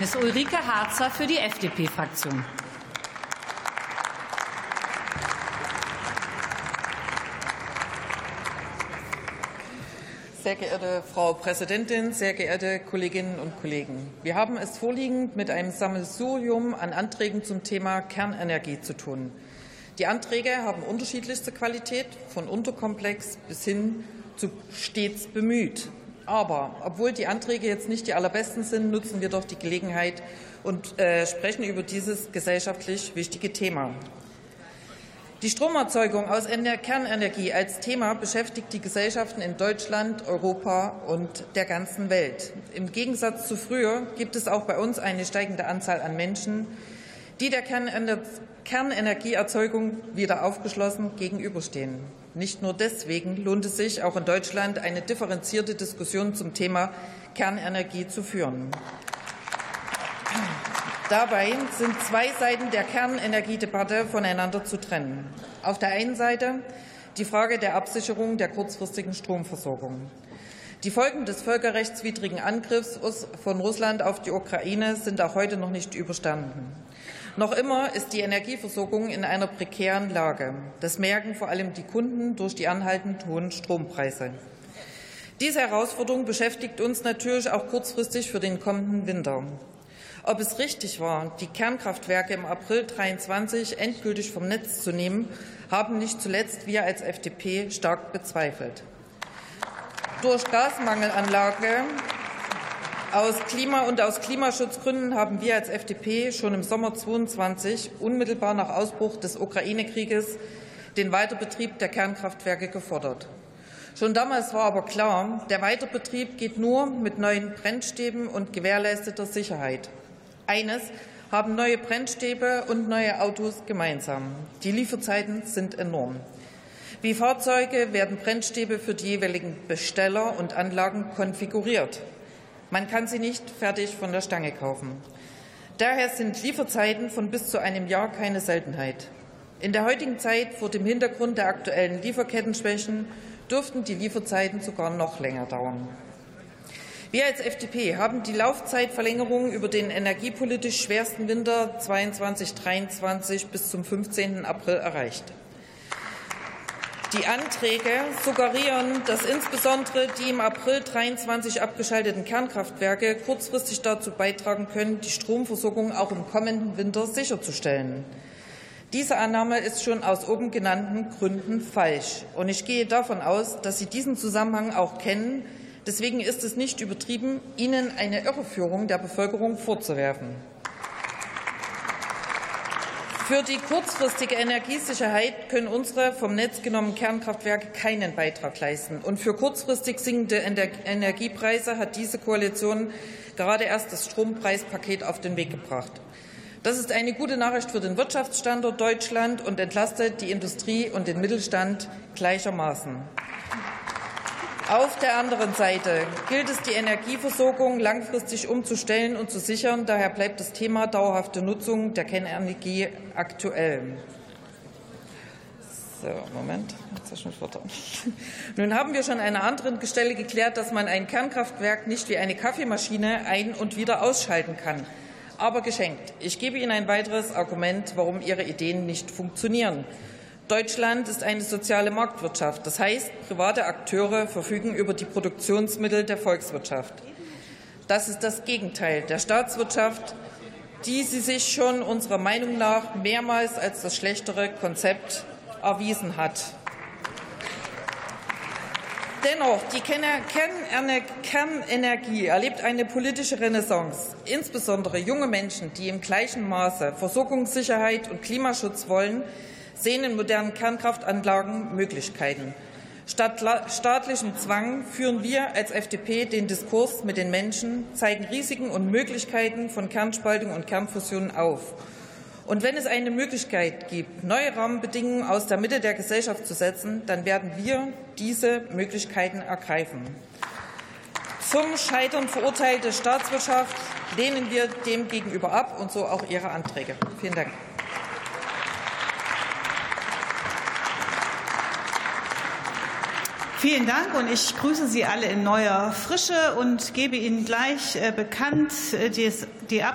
ist Ulrike Harzer für die FDP-Fraktion. Sehr geehrte Frau Präsidentin, sehr geehrte Kolleginnen und Kollegen! Wir haben es vorliegend mit einem Sammelsurium an Anträgen zum Thema Kernenergie zu tun. Die Anträge haben unterschiedlichste Qualität, von unterkomplex bis hin zu stets bemüht. Aber obwohl die Anträge jetzt nicht die allerbesten sind, nutzen wir doch die Gelegenheit und äh, sprechen über dieses gesellschaftlich wichtige Thema. Die Stromerzeugung aus Kernenergie als Thema beschäftigt die Gesellschaften in Deutschland, Europa und der ganzen Welt. Im Gegensatz zu früher gibt es auch bei uns eine steigende Anzahl an Menschen, die der Kernenergieerzeugung wieder aufgeschlossen gegenüberstehen. Nicht nur deswegen lohnt es sich, auch in Deutschland eine differenzierte Diskussion zum Thema Kernenergie zu führen. Dabei sind zwei Seiten der Kernenergiedebatte voneinander zu trennen. Auf der einen Seite die Frage der Absicherung der kurzfristigen Stromversorgung. Die Folgen des völkerrechtswidrigen Angriffs von Russland auf die Ukraine sind auch heute noch nicht überstanden. Noch immer ist die Energieversorgung in einer prekären Lage. Das merken vor allem die Kunden durch die anhaltend hohen Strompreise. Diese Herausforderung beschäftigt uns natürlich auch kurzfristig für den kommenden Winter. Ob es richtig war, die Kernkraftwerke im April 2023 endgültig vom Netz zu nehmen, haben nicht zuletzt wir als FDP stark bezweifelt. Durch Gasmangelanlage aus Klima und aus Klimaschutzgründen haben wir als FDP schon im Sommer 2022 unmittelbar nach Ausbruch des Ukraine-Krieges den Weiterbetrieb der Kernkraftwerke gefordert. Schon damals war aber klar, der Weiterbetrieb geht nur mit neuen Brennstäben und gewährleisteter Sicherheit. Eines haben neue Brennstäbe und neue Autos gemeinsam. Die Lieferzeiten sind enorm. Wie Fahrzeuge werden Brennstäbe für die jeweiligen Besteller und Anlagen konfiguriert. Man kann sie nicht fertig von der Stange kaufen. Daher sind Lieferzeiten von bis zu einem Jahr keine Seltenheit. In der heutigen Zeit vor dem Hintergrund der aktuellen Lieferkettenschwächen dürften die Lieferzeiten sogar noch länger dauern. Wir als FDP haben die Laufzeitverlängerung über den energiepolitisch schwersten Winter 22-23 bis zum 15. April erreicht. Die Anträge suggerieren, dass insbesondere die im April 23 abgeschalteten Kernkraftwerke kurzfristig dazu beitragen können, die Stromversorgung auch im kommenden Winter sicherzustellen. Diese Annahme ist schon aus oben genannten Gründen falsch. Und ich gehe davon aus, dass Sie diesen Zusammenhang auch kennen. Deswegen ist es nicht übertrieben, Ihnen eine Irreführung der Bevölkerung vorzuwerfen. Für die kurzfristige Energiesicherheit können unsere vom Netz genommenen Kernkraftwerke keinen Beitrag leisten. Und für kurzfristig sinkende Energiepreise hat diese Koalition gerade erst das Strompreispaket auf den Weg gebracht. Das ist eine gute Nachricht für den Wirtschaftsstandort Deutschland und entlastet die Industrie und den Mittelstand gleichermaßen. Auf der anderen Seite gilt es, die Energieversorgung langfristig umzustellen und zu sichern. Daher bleibt das Thema dauerhafte Nutzung der Kernenergie aktuell. So, Moment, Nun haben wir schon an einer anderen Stelle geklärt, dass man ein Kernkraftwerk nicht wie eine Kaffeemaschine ein- und wieder ausschalten kann. Aber geschenkt. Ich gebe Ihnen ein weiteres Argument, warum Ihre Ideen nicht funktionieren. Deutschland ist eine soziale Marktwirtschaft. Das heißt, private Akteure verfügen über die Produktionsmittel der Volkswirtschaft. Das ist das Gegenteil der Staatswirtschaft, die sie sich schon unserer Meinung nach mehrmals als das schlechtere Konzept erwiesen hat. Dennoch, die Kernenergie erlebt eine politische Renaissance. Insbesondere junge Menschen, die im gleichen Maße Versorgungssicherheit und Klimaschutz wollen, sehen in modernen Kernkraftanlagen Möglichkeiten. Statt staatlichem Zwang führen wir als FDP den Diskurs mit den Menschen, zeigen Risiken und Möglichkeiten von Kernspaltung und Kernfusion auf. Und wenn es eine Möglichkeit gibt, neue Rahmenbedingungen aus der Mitte der Gesellschaft zu setzen, dann werden wir diese Möglichkeiten ergreifen. Zum Scheitern verurteilte Staatswirtschaft lehnen wir dem gegenüber ab und so auch Ihre Anträge. Vielen Dank. Vielen Dank und ich grüße Sie alle in neuer Frische und gebe Ihnen gleich äh, bekannt äh, die Abstimmung.